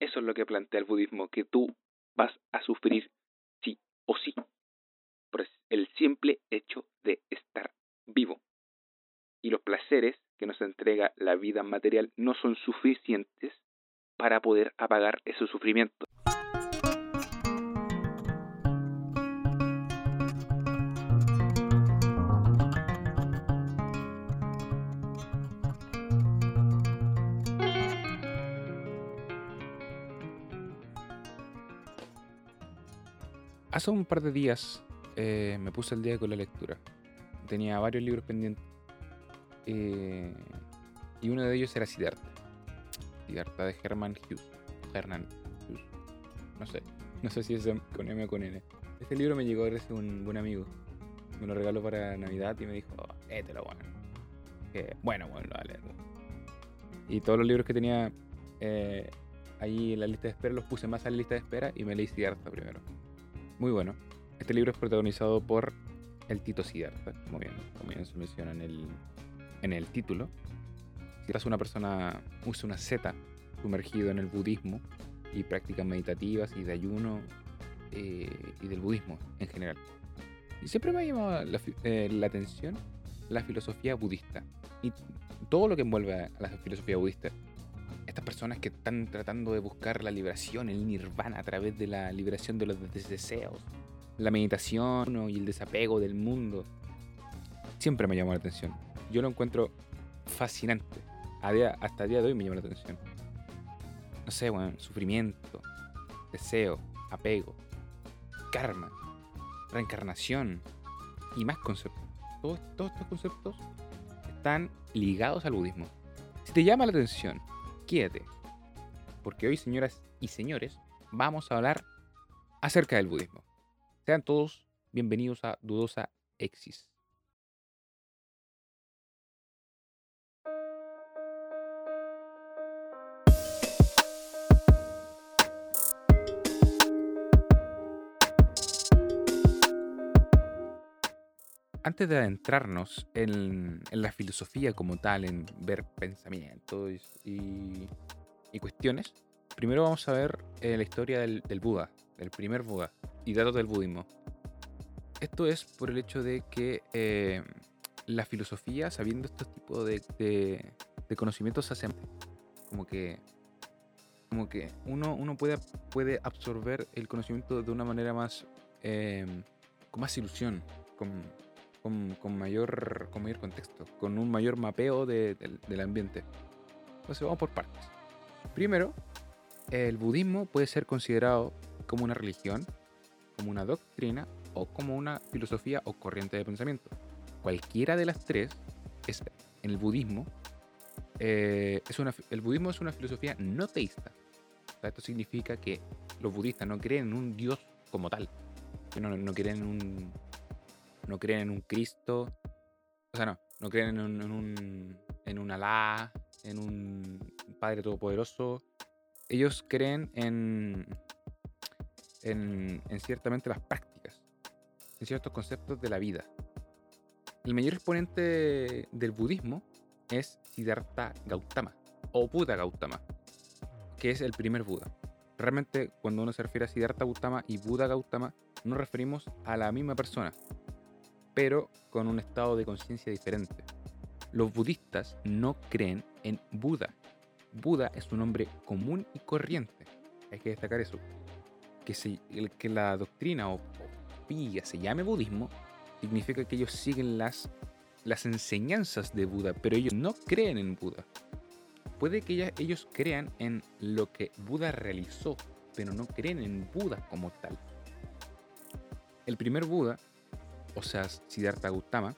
Eso es lo que plantea el budismo, que tú vas a sufrir sí o sí. Por el simple hecho de estar vivo. Y los placeres que nos entrega la vida material no son suficientes para poder apagar ese sufrimiento. Hace un par de días eh, me puse el día con la lectura. Tenía varios libros pendientes. Eh, y uno de ellos era Siddhartha. Siddhartha de Herman Hughes. Herman Hughes. No sé. No sé si es con M o con N. Este libro me llegó gracias a un buen amigo. Me lo regaló para Navidad y me dijo, oh, lo bueno. Bueno, bueno, lo leer. Y todos los libros que tenía eh, ahí en la lista de espera los puse más a la lista de espera y me leí Siddhartha primero. Muy bueno. Este libro es protagonizado por el Tito Siddhartha, como bien, como bien se menciona en el, en el título. Siddhartha es una persona, usa una Z, sumergido en el budismo y prácticas meditativas y de ayuno eh, y del budismo en general. Y siempre me ha llamado la, eh, la, atención la filosofía budista y todo lo que envuelve a la filosofía budista. Estas personas que están tratando de buscar la liberación, el nirvana a través de la liberación de los deseos, la meditación y el desapego del mundo, siempre me llamó la atención. Yo lo encuentro fascinante. hasta el día de hoy me llama la atención. No sé, bueno, sufrimiento, deseo, apego, karma, reencarnación y más conceptos. Todos, todos estos conceptos están ligados al budismo. Si te llama la atención quédate, porque hoy, señoras y señores, vamos a hablar acerca del budismo. Sean todos bienvenidos a Dudosa Exis. Antes de adentrarnos en, la filosofía como tal, en ver pensamientos y, cuestiones, primero vamos a ver eh, la historia del, Buda, del primer Buda, y datos del budismo. Esto es por el hecho de que eh, la filosofía, sabiendo estos tipos de, conocimientos, hace como que como que uno, uno puede, puede absorber el conocimiento de una manera más eh, con más ilusión, con, con, mayor, con mayor contexto, con un mayor mapeo del ambiente. Entonces vamos por partes. Primero, el budismo puede ser considerado como una religión, como una doctrina o como una filosofía o corriente de pensamiento. Cualquiera de las tres es en el budismo. Eh, es una, el budismo es una filosofía no teísta. esto significa que los budistas no creen en un dios como tal. No, no creen en un, no creen en un Cristo, o sea, no, no creen en un, en un, en un Alá, en un Padre Todopoderoso. Ellos creen en, en, en ciertamente las prácticas, en ciertos conceptos de la vida. El mayor exponente del budismo es Siddhartha Gautama o Buda Gautama, que es el primer Buda. Realmente cuando uno se refiere a Siddhartha Gautama y Buda Gautama, nos referimos a la misma persona, pero con un estado de conciencia diferente. Los budistas no creen en Buda. Buda es un hombre común y corriente. Hay que destacar eso. Que, que la doctrina o, o se llame budismo significa que ellos siguen las enseñanzas de Buda, pero ellos no creen en Buda. Puede que ellos crean en lo que Buda realizó, pero no creen en Buda como tal. El primer Buda o sea, Siddhartha Gautama,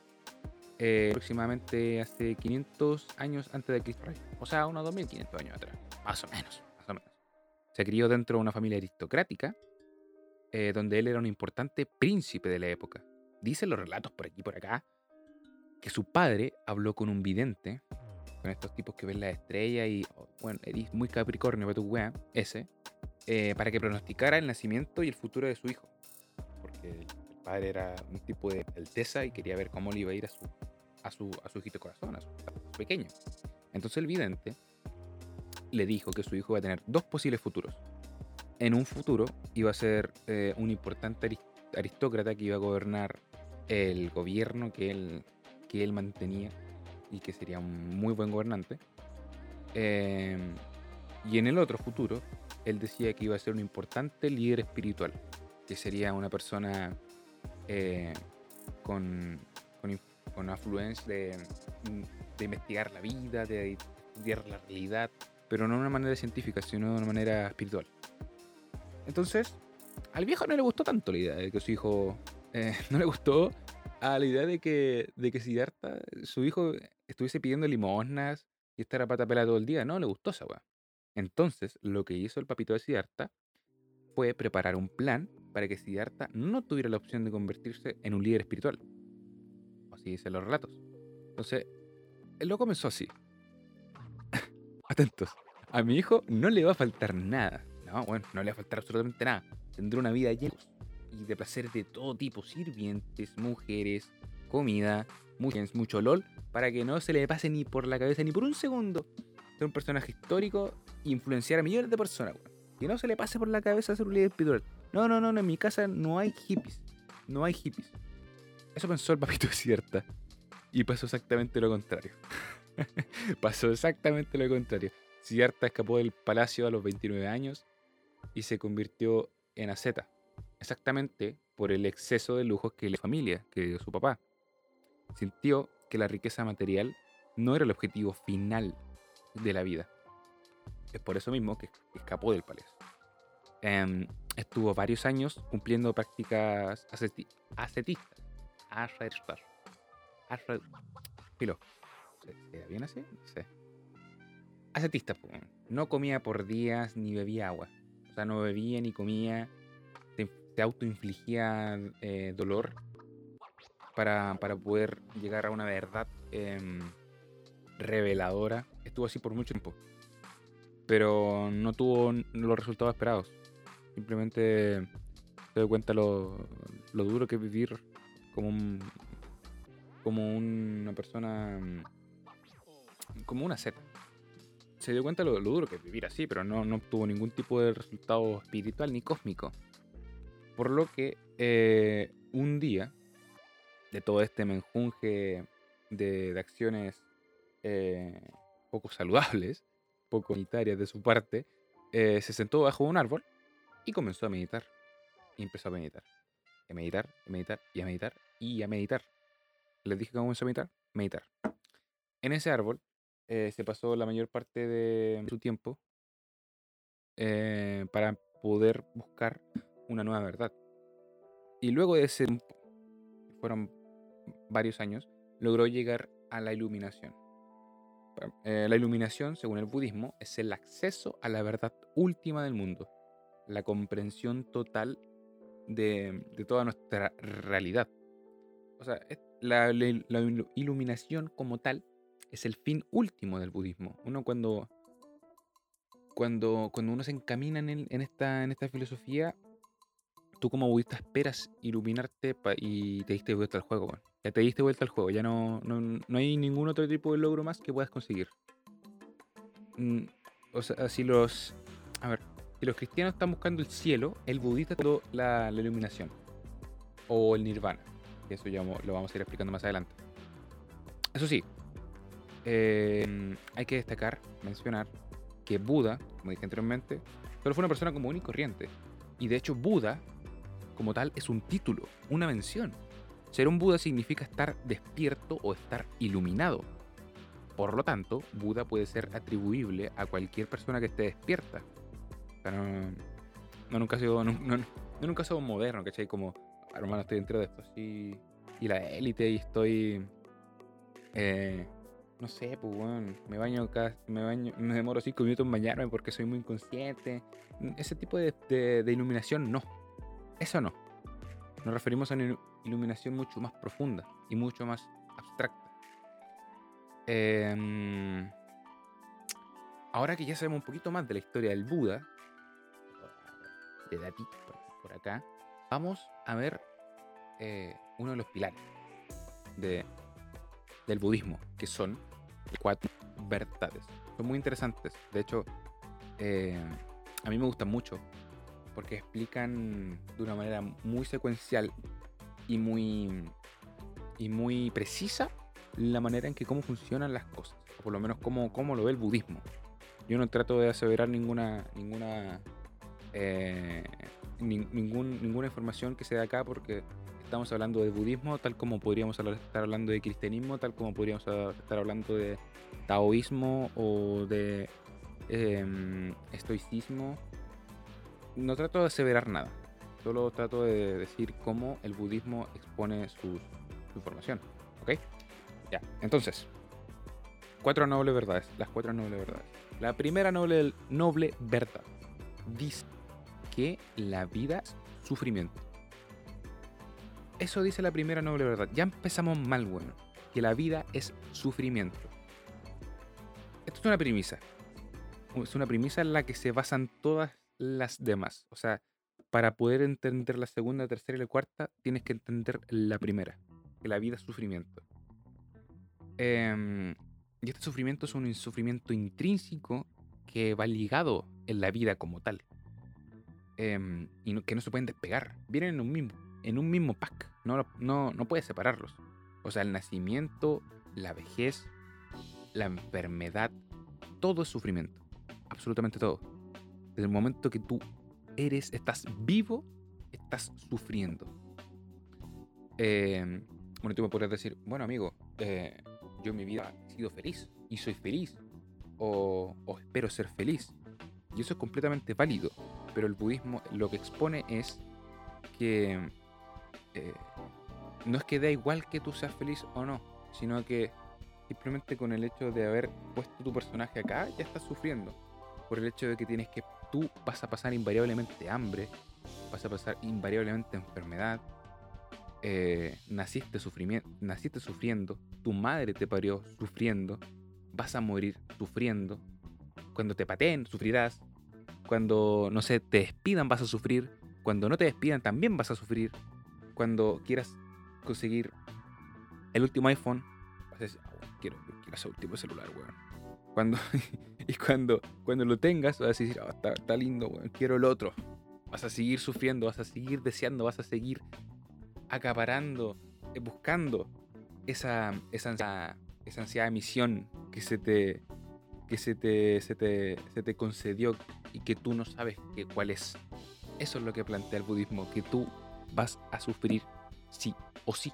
eh, aproximadamente hace 500 años antes de Cristo O sea, unos 2500 años atrás. Más o menos, más o menos. Se crió dentro de una familia aristocrática, eh, donde él era un importante príncipe de la época. Dicen los relatos por aquí y por acá que su padre habló con un vidente, con estos tipos que ven las estrellas y, oh, bueno, eres muy capricornio para tu wea, ese, eh, para que pronosticara el nacimiento y el futuro de su hijo. Porque padre era un tipo de alteza y quería ver cómo le iba a ir a su, a su, a su hijito corazón, a su, pequeño. Entonces el vidente le dijo que su hijo iba a tener dos posibles futuros. En un futuro iba a ser eh, un importante aristócrata que iba a gobernar el gobierno que él, que él mantenía y que sería un muy buen gobernante. Em, y en el otro futuro, él decía que iba a ser un importante líder espiritual, que sería una persona eh, con, con, afluencia de, de, investigar la vida, de estudiar la realidad, pero no de una manera científica, sino de una manera espiritual. Entonces, al viejo no le gustó tanto la idea de que su hijo. Eh, no le gustó a la idea de que, de que Siddhartha, su hijo, estuviese pidiendo limosnas y estar pata todo el día. No le gustó esa weá. Entonces, lo que hizo el papito de Siddhartha fue preparar un plan para que Siddhartha no tuviera la opción de convertirse en un líder espiritual. Así dicen los relatos. Entonces, lo comenzó así. Atentos. A mi hijo no le va a faltar nada. No, bueno, no le va a faltar absolutamente nada. Tendrá una vida llena y de placeres de todo tipo, sirvientes, mujeres, comida, mucho LOL, para que no se le pase ni por la cabeza ni por un segundo ser un personaje histórico e influenciar a millones de personas, Que no se le pase por la cabeza ser un líder espiritual. No, no, no, en mi casa no hay hippies. No hay hippies. Eso pensó el papito cierta. Y pasó exactamente lo contrario. pasó exactamente lo contrario. Cierta escapó del palacio a los 29 años y se convirtió en aceta. Exactamente por el exceso de lujos que la familia, que dio su papá. Sintió que la riqueza material no era el objetivo final de la vida. Es por eso mismo que escapó del palacio. Em, estuvo varios años cumpliendo prácticas ascetistas. Filo. ¿Se bien así? No. Ascetista. No comía por días ni bebía agua. O sea, no bebía ni comía. Se, autoinfligía eh, dolor para, para, poder llegar a una verdad em, reveladora. Estuvo así por mucho tiempo. Pero no tuvo los resultados esperados. Simplemente se dio cuenta lo, lo duro que es vivir como un, como una persona como una seta se dio cuenta lo, lo duro que es vivir así, pero no, no obtuvo ningún tipo de resultado espiritual ni cósmico. Por lo que eh, un día, de todo este menjunje de, acciones eh, poco saludables, poco unitarias de su parte, eh, se sentó bajo un árbol y comenzó a meditar. Y empezó a meditar. a meditar, a meditar, y a meditar, y a meditar. Les dije cómo comenzó a meditar. Meditar. En ese árbol eh, se pasó la mayor parte de su tiempo eh, para poder buscar una nueva verdad. Y luego de ese tiempo, fueron varios años, logró llegar a la iluminación. Eh, la iluminación, según el budismo, es el acceso a la verdad última del mundo, la comprensión total de, toda nuestra realidad. O sea, la iluminación como tal es el fin último del budismo. Uno cuando, cuando, cuando uno se encamina en, esta, en esta filosofía, tú como budista esperas iluminarte y te diste vuelta al juego. Ya te diste vuelta al juego, ya no, no, hay ningún otro tipo de logro más que puedas conseguir. Mm, o sea, si los... A ver, si los cristianos están buscando el cielo, el budista está la, la iluminación. O el nirvana. Eso ya lo vamos a ir explicando más adelante. Eso sí, Em, hay que destacar, mencionar, que Buda, como dije anteriormente, solo fue una persona común y corriente. Y de hecho Buda, como tal, es un título, una mención. Ser un Buda significa estar despierto o estar iluminado. Por lo tanto, Buda puede ser atribuible a cualquier persona que esté despierta. No, nunca ha sido, no, nunca ha sido moderno, ¿cachai? Como, hermano, estoy dentro de esto, así, y la élite, y estoy eh, no sé, pues, bueno, me baño, cada, me baño, me demoro cinco minutos en bañarme porque soy muy inconsciente. Ese tipo de, de, iluminación, no. Eso no. Nos referimos a una iluminación mucho más profunda y mucho más abstracta. Em, ahora que ya sabemos un poquito más de la historia del Buda, de por, acá, vamos a ver eh, uno de los pilares de, del budismo, que son cuatro verdades. Son muy interesantes. De hecho, eh, a mí me gustan mucho porque explican de una manera muy secuencial y muy, y muy precisa la manera en que cómo funcionan las cosas, o por lo menos cómo, cómo lo ve el budismo. Yo no trato de aseverar ninguna, ninguna, eh, ningún, ninguna información que sea de acá porque estamos hablando de budismo, tal como podríamos estar hablando de cristianismo, tal como podríamos estar hablando de taoísmo o de em, estoicismo. No trato de aseverar nada, solo trato de decir cómo el budismo expone su, su información. ¿Ok? Ya, entonces, cuatro nobles verdades, las cuatro nobles verdades. La primera noble, noble verdad dice que la vida es sufrimiento. Eso dice la primera noble verdad. Ya empezamos mal, bueno. Que la vida es sufrimiento. Esto es una premisa. Es una premisa en la que se basan todas las demás. O sea, para poder entender la segunda, tercera y la cuarta, tienes que entender la primera. Que la vida es sufrimiento. Em, y este sufrimiento es un sufrimiento intrínseco que va ligado en la vida como tal. Em, y que no se pueden despegar. Vienen en un mismo, en un mismo pack. No, no, no puedes separarlos. O sea, el nacimiento, la vejez, la enfermedad, todo es sufrimiento. Absolutamente todo. Desde el momento que tú eres, estás vivo, estás sufriendo. Em, bueno, tú me podrías decir, bueno amigo, eh, yo en mi vida he sido feliz y soy feliz o, espero ser feliz. Y eso es completamente válido, pero el budismo lo que expone es que eh, no es que da igual que tú seas feliz o no, sino que simplemente con el hecho de haber puesto tu personaje acá ya estás sufriendo. Por el hecho de que tienes que, tú vas a pasar invariablemente hambre, vas a pasar invariablemente enfermedad, eh, naciste, naciste sufriendo, tu madre te parió sufriendo, vas a morir sufriendo, cuando te pateen sufrirás, cuando, no sé, te despidan vas a sufrir, cuando no te despidan también vas a sufrir, cuando quieras conseguir el último iPhone, vas a decir, ah, quiero, quiero ese último celular, weón. Cuando, y cuando, cuando lo tengas, vas a decir, oh, está, lindo, weón, quiero el otro. Vas a seguir sufriendo, vas a seguir deseando, vas a seguir acaparando, eh, buscando esa, esa, esa ansiada misión que se te que se te, se te, se te concedió y que tú no sabes que, cuál es. Eso es lo que plantea el budismo, que tú vas a sufrir sí o sí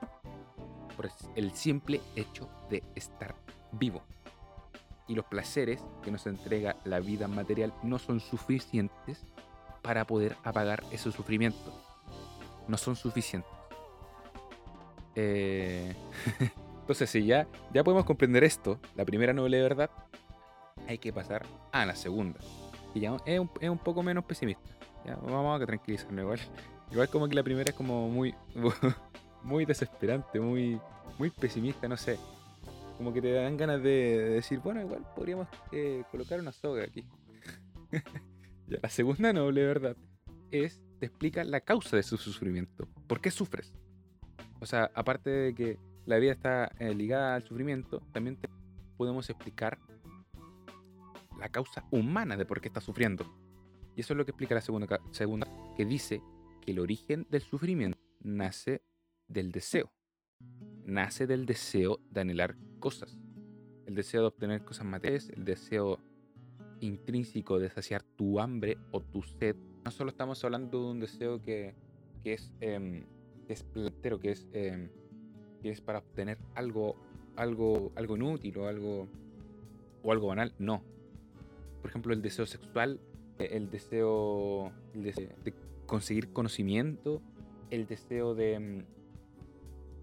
por el simple hecho de estar vivo. Y los placeres que nos entrega la vida material no son suficientes para poder apagar ese sufrimiento. No son suficientes. Eh, entonces, si ya, ya podemos comprender esto, la primera noble verdad, hay que pasar a la segunda. Ya es un, es un poco menos pesimista. Ya, vamos a tranquilizarnos igual. Igual como que la primera es como muy, muy desesperante, muy, muy pesimista, no sé. Como que te dan ganas de, decir, bueno, igual podríamos eh, colocar una soga aquí. ya, la segunda noble verdad es, te explica la causa de su sufrimiento. ¿Por qué sufres? O sea, aparte de que la vida está eh, ligada al sufrimiento, también podemos explicar la causa humana de por qué está sufriendo. Y eso es lo que explica la segunda, segunda, que dice que el origen del sufrimiento nace del deseo. Nace del deseo de anhelar cosas. El deseo de obtener cosas materiales, el deseo intrínseco de saciar tu hambre o tu sed. No solo estamos hablando de un deseo que, es em, que es que es, em, que es para obtener algo, algo, algo inútil o algo, o algo banal. No. Por ejemplo, el deseo sexual, eh, el deseo, de conseguir conocimiento, el deseo de em,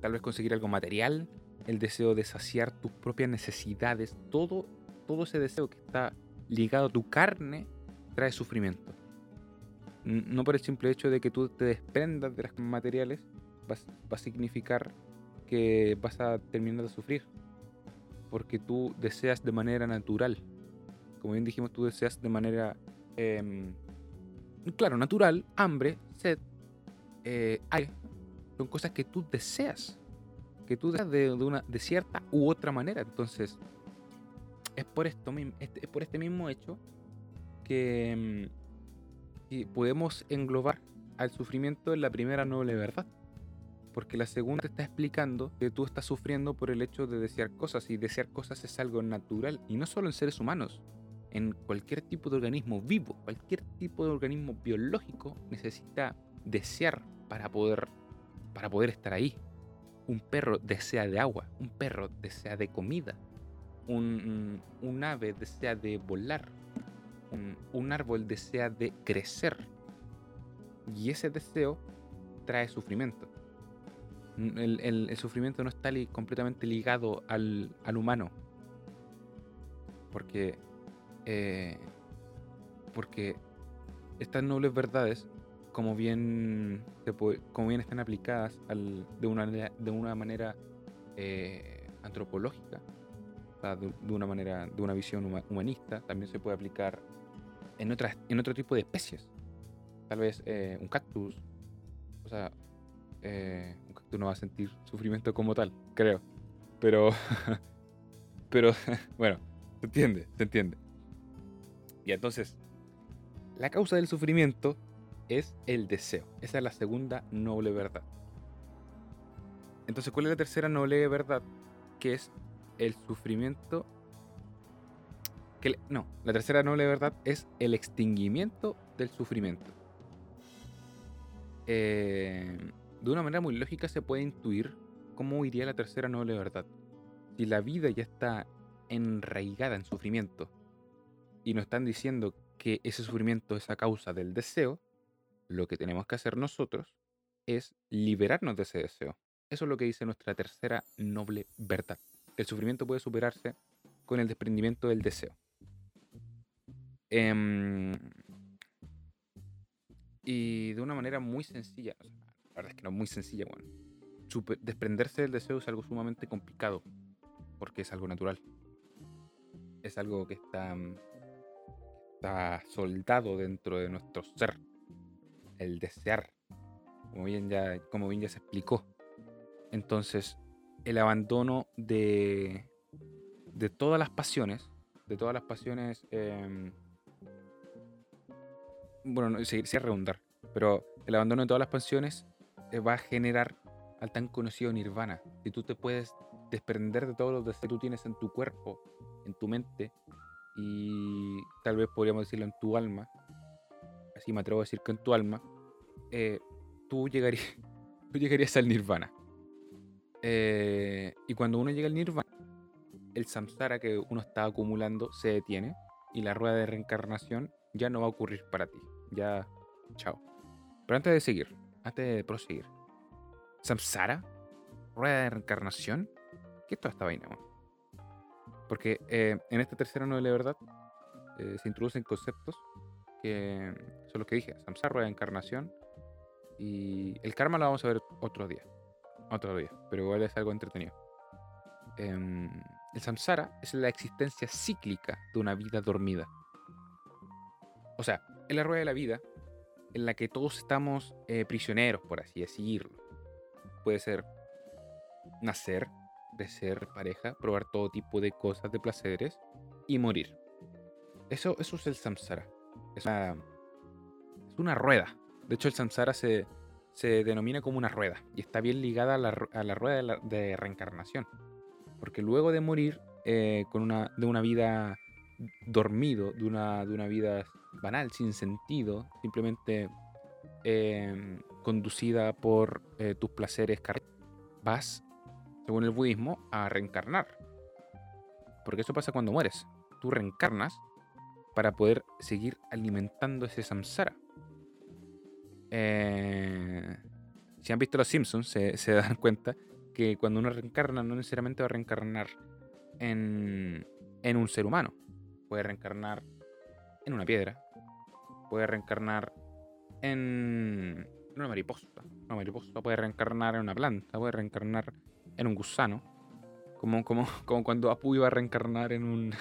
tal vez conseguir algo material, el deseo de saciar tus propias necesidades, todo, todo ese deseo que está ligado a tu carne trae sufrimiento. No por el simple hecho de que tú te desprendas de las materiales, va, a significar que vas a terminar de sufrir. Porque tú deseas de manera natural. Como bien dijimos, tú deseas de manera, em, claro, natural, hambre, sed, eh, Son cosas que tú deseas. Que tú deseas de, una, de cierta u otra manera. Entonces, es por, esto, es por este mismo hecho que, mm, que podemos englobar al sufrimiento en la primera noble verdad. Porque la segunda te está explicando que tú estás sufriendo por el hecho de desear cosas y desear cosas es algo natural y no solo en seres humanos. En cualquier tipo de organismo vivo, cualquier tipo de organismo biológico necesita desear para poder, para poder estar ahí. Un perro desea de agua, un perro desea de comida, un, un ave desea de volar, un, un árbol desea de crecer. Y ese deseo trae sufrimiento. El, el- sufrimiento no está completamente ligado al, al humano. Porque, eh, porque estas nobles verdades, como bien, como bien están aplicadas de, una, de una manera eh, antropológica, de, una manera, de una visión huma- humanista, también se puede aplicar en, otras, en otro tipo de especies. Tal vez eh, un cactus, o sea, eh, un cactus no va a sentir sufrimiento como tal, creo. Pero, pero, bueno, se entiende, se entiende. Entonces, la causa del sufrimiento es el deseo. Esa es la segunda noble verdad. Entonces, ¿cuál es la tercera noble verdad? Que es el sufrimiento. Que no, la tercera noble verdad es el extinguimiento del sufrimiento. Eh, de una manera muy lógica se puede intuir cómo iría la tercera noble verdad. Si la vida ya está enraigada en sufrimiento y nos están diciendo que ese sufrimiento es a causa del deseo, lo que tenemos que hacer nosotros es liberarnos de ese deseo. Eso es lo que dice nuestra tercera noble verdad. El sufrimiento puede superarse con el desprendimiento del deseo. Em, y de una manera muy sencilla. la verdad es que no es muy sencilla, bueno. Desprenderse del deseo es algo sumamente complicado. Porque es algo natural. Es algo que está, mm, está soldado dentro de nuestro ser. El desear. Como bien ya, como bien ya se explicó. Entonces, el abandono de, de todas las pasiones, de todas las pasiones, em, bueno, no, se, redundar, pero el abandono de todas las pasiones eh, va a generar al tan conocido nirvana. Si tú te puedes desprender de todos los deseos que tú tienes en tu cuerpo, en tu mente, y tal vez podríamos decirlo en tu alma, así me atrevo a decir que en tu alma, eh, tú, llegarías, tú llegarías al nirvana. Eh, y cuando uno llega al nirvana, el samsara que uno está acumulando se detiene y la rueda de reencarnación ya no va a ocurrir para ti. Ya, chao. Pero antes de seguir, antes de proseguir, samsara, rueda de reencarnación, ¿qué es toda esta vaina? Porque eh, en esta tercera novela de verdad eh, se introducen conceptos que son los que dije, samsara, encarnación y el karma lo vamos a ver otro día, otro día, pero igual es algo entretenido. Em, el samsara es la existencia cíclica de una vida dormida. O sea, es la rueda de la vida en la que todos estamos eh, prisioneros, por así decirlo. Puede ser nacer, crecer, pareja, probar todo tipo de cosas, de placeres y morir. Eso, eso es el samsara. Es una, es una rueda. De hecho, el samsara se, se denomina como una rueda y está bien ligada a la, a la rueda de, reencarnación. Porque luego de morir eh, con una, de una vida dormido, de una, de una vida banal, sin sentido, simplemente eh, conducida por eh, tus placeres, vas, según el budismo, a reencarnar. Porque eso pasa cuando mueres. Tú reencarnas para poder seguir alimentando ese samsara. Eh, si han visto Los Simpsons, se, dan cuenta que cuando uno reencarna, no necesariamente va a reencarnar en, en un ser humano. Puede reencarnar en una piedra. Puede reencarnar en una mariposa. Una mariposa puede reencarnar en una planta. Puede reencarnar en un gusano. Como, como, como cuando Apu iba a reencarnar en un.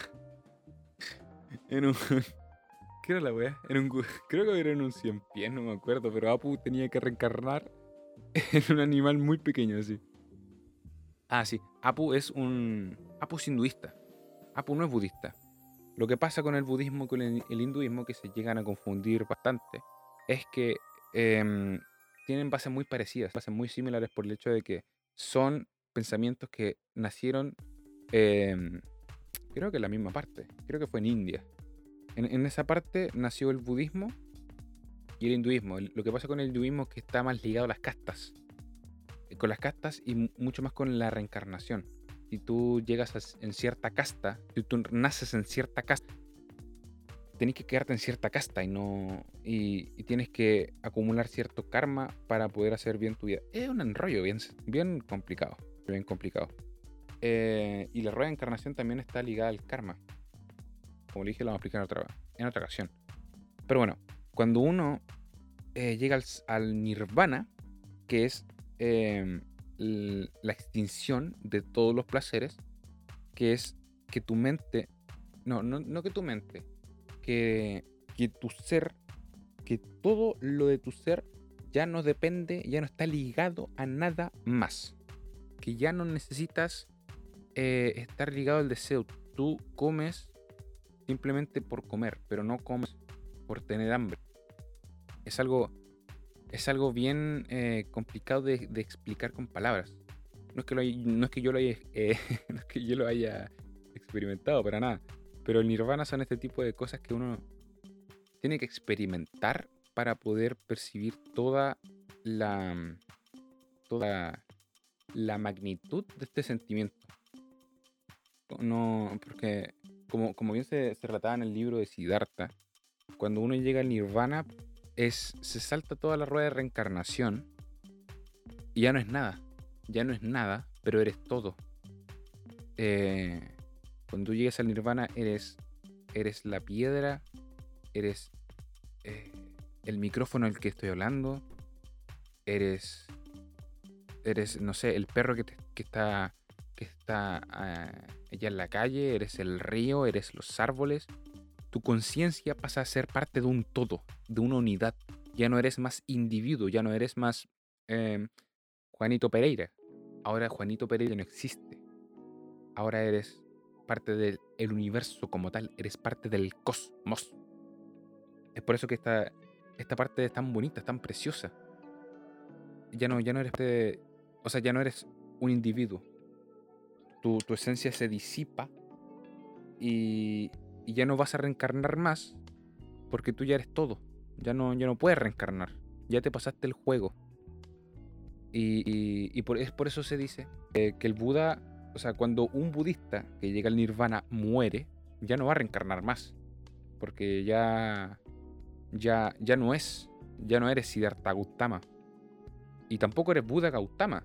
en un. ¿Qué era la wea? En un, creo que era en un cien pies, no me acuerdo. Pero Apu tenía que reencarnar en un animal muy pequeño, así. Ah, sí. Apu es un. Apu es hinduista. Apu no es budista. Lo que pasa con el budismo y con el, el hinduismo, que se llegan a confundir bastante, es que em, tienen bases muy parecidas, bases muy similares por el hecho de que son pensamientos que nacieron, em, creo que en la misma parte, creo que fue en India. En, en esa parte nació el budismo y el hinduismo. Lo que pasa con el hinduismo es que está más ligado a las castas. Eh, Con las castas y mu- mucho más con la reencarnación. Si tú llegas en cierta casta, si tú naces en cierta casta, tenés que quedarte en cierta casta y no y, y tienes que acumular cierto karma para poder hacer bien tu vida. Es un enrollo bien, bien complicado, bien complicado. Eh, y la rueda de encarnación también está ligada al karma. Como le dije, lo vamos a explicar en otra, ocasión. Pero bueno, cuando uno eh, llega al, nirvana, que es em, la extinción de todos los placeres, que es que tu mente, no, no, no que tu mente, que, que tu ser, que todo lo de tu ser ya no depende, ya no está ligado a nada más. Que ya no necesitas eh, estar ligado al deseo. Tú comes simplemente por comer, pero no comes por tener hambre. Es algo, es algo bien eh, complicado de, explicar con palabras. No es que, no es que yo lo haya, eh, no es que yo lo haya experimentado para nada. Pero el nirvana son este tipo de cosas que uno tiene que experimentar para poder percibir toda la toda la magnitud de este sentimiento. No, porque como, como bien se, relataba en el libro de Siddhartha, cuando uno llega al nirvana es, se salta toda la rueda de reencarnación y ya no es nada. Ya no es nada, pero eres todo. Eh, cuando llegas al nirvana eres, eres la piedra, eres eh, el micrófono al que estoy hablando, eres, eres, no sé, el perro que, te- que está, que está ah, allá en la calle, eres el río, eres los árboles. Tu conciencia pasa a ser parte de un todo, de una unidad. Ya no eres más individuo, ya no eres más em, Juanito Pereira. Ahora Juanito Pereira no existe. Ahora eres parte del el universo como tal, eres parte del cosmos. Es por eso que esta, esta parte es tan bonita, es tan preciosa. Ya no, ya no eres o sea, ya no eres un individuo. Tu, tu esencia se disipa y, ya no vas a reencarnar más porque tú ya eres todo. Ya no, ya no puedes reencarnar. Ya te pasaste el juego. Y, y- y por, es por eso se dice eh, que el Buda, o sea, cuando un budista que llega al nirvana muere, ya no va a reencarnar más. Porque ya, ya, ya no es, ya no eres Siddhartha Gautama. Y tampoco eres Buda Gautama.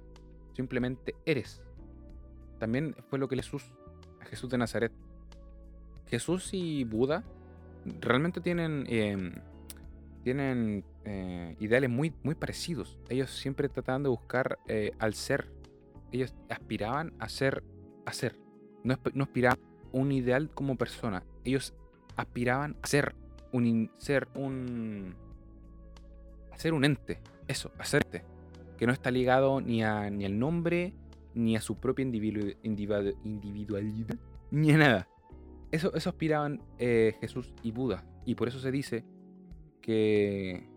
Simplemente eres. También fue lo que Jesús, a Jesús de Nazaret. Jesús y Buda realmente tienen, em, tienen eh, ideales muy, muy parecidos. Ellos siempre trataban de buscar eh, al ser. Ellos aspiraban a ser, a ser. No, no aspiraban un ideal como persona. Ellos aspiraban a ser un ser un a ser un ente. Eso, ente. Que no está ligado ni a ni al nombre, ni a su propia individu- individu- individualidad, ni a nada. Eso, eso aspiraban eh, Jesús y Buda. Y por eso se dice que,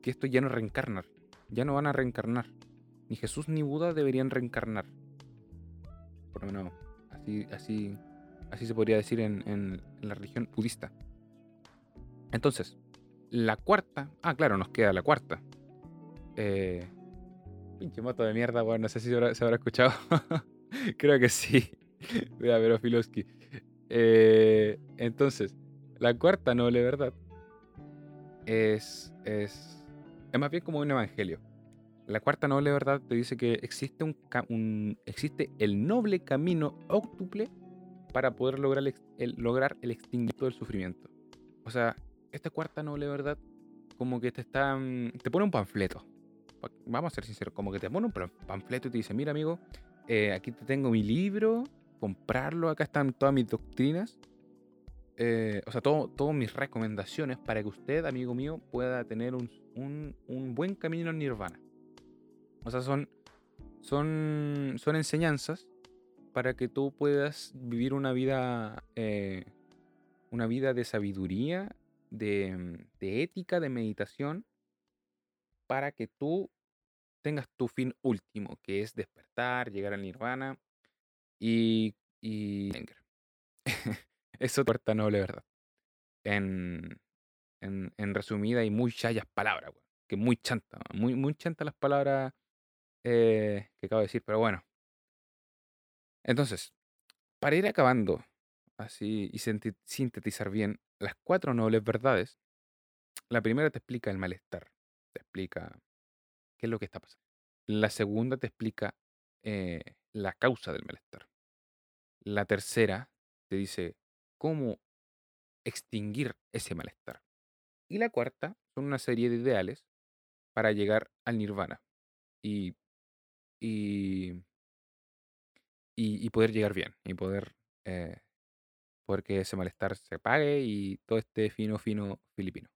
que esto ya no reencarnar. Ya no van a reencarnar. Ni Jesús ni Buda deberían reencarnar. Por lo menos así, así, así se podría decir en, en- en la religión budista. Entonces, la cuarta. Ah, claro, nos queda la cuarta. Eh, pinche moto de mierda, bueno, no sé si se habrá, escuchado. Creo que sí. Mira, pero Filowski. Eh, entonces, la cuarta noble verdad es, es, es más bien como un evangelio. La cuarta noble verdad te dice que existe, un, existe el noble camino óctuple para poder lograr el, el- lograr el extinguimiento del sufrimiento. O sea, esta cuarta noble verdad como que te está mm, te pone un panfleto. Vamos a ser sinceros, como que te pone un panfleto y te dice, mira amigo, eh, aquí te tengo mi libro, comprarlo, acá están todas mis doctrinas, eh, o sea, todo- todas mis recomendaciones para que usted, amigo mío, pueda tener un, un- un buen camino al nirvana. O sea, son, son, son enseñanzas para que tú puedas vivir una vida, eh, una vida de sabiduría, de, de ética, de meditación, para que tú tengas tu fin último, que es despertar, llegar al nirvana y... y... Eso puerta noble verdad. En, en, resumida y muy chayas palabras, que muy chanta, muy, muy chanta las palabras eh, que acabo de decir, pero bueno. Entonces, para ir acabando así y sintetizar bien las cuatro nobles verdades, la primera te explica el malestar, te explica qué es lo que está pasando. La segunda te explica eh, la causa del malestar. La tercera te dice cómo extinguir ese malestar. Y la cuarta son una serie de ideales para llegar al nirvana y, y, y- poder llegar bien y poder, eh, poder que ese malestar se pague y todo este fino, fino filipino.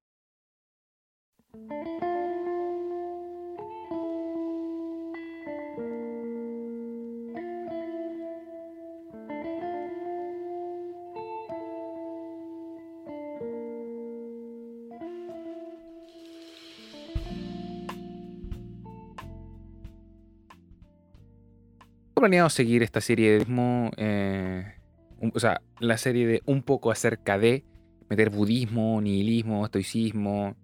Planeado seguir esta serie de eh, o sea, la serie de un poco acerca de meter budismo, nihilismo, estoicismo,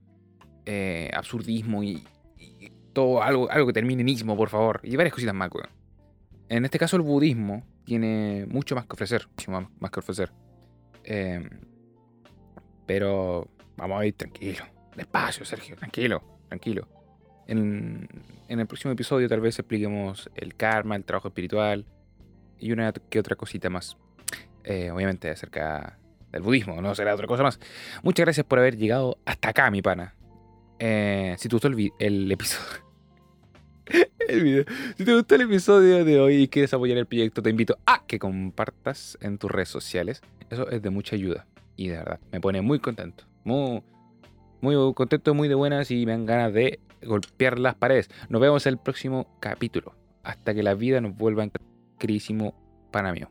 eh, absurdismo y, y todo algo, algo que termine en ismo, por favor, y varias cositas más, weón. En este caso el budismo tiene mucho más que ofrecer, mucho más, más que ofrecer. Em, pero vamos a ir tranquilo, despacio, Sergio, tranquilo, tranquilo. En, el próximo episodio tal vez expliquemos el karma, el trabajo espiritual y una que otra cosita más. Eh, obviamente acerca del budismo, no será otra cosa más. Muchas gracias por haber llegado hasta acá, mi pana. Eh, si te gustó el, el episodio... el video. Si te gustó el episodio de hoy y quieres apoyar el proyecto, te invito a que compartas en tus redes sociales. Eso es de mucha ayuda. Y de verdad, me pone muy contento. Muy, muy contento, muy de buenas y me dan ganas de golpear las paredes. Nos vemos en el próximo capítulo. Hasta que la vida nos vuelva en queridísimo pana mío.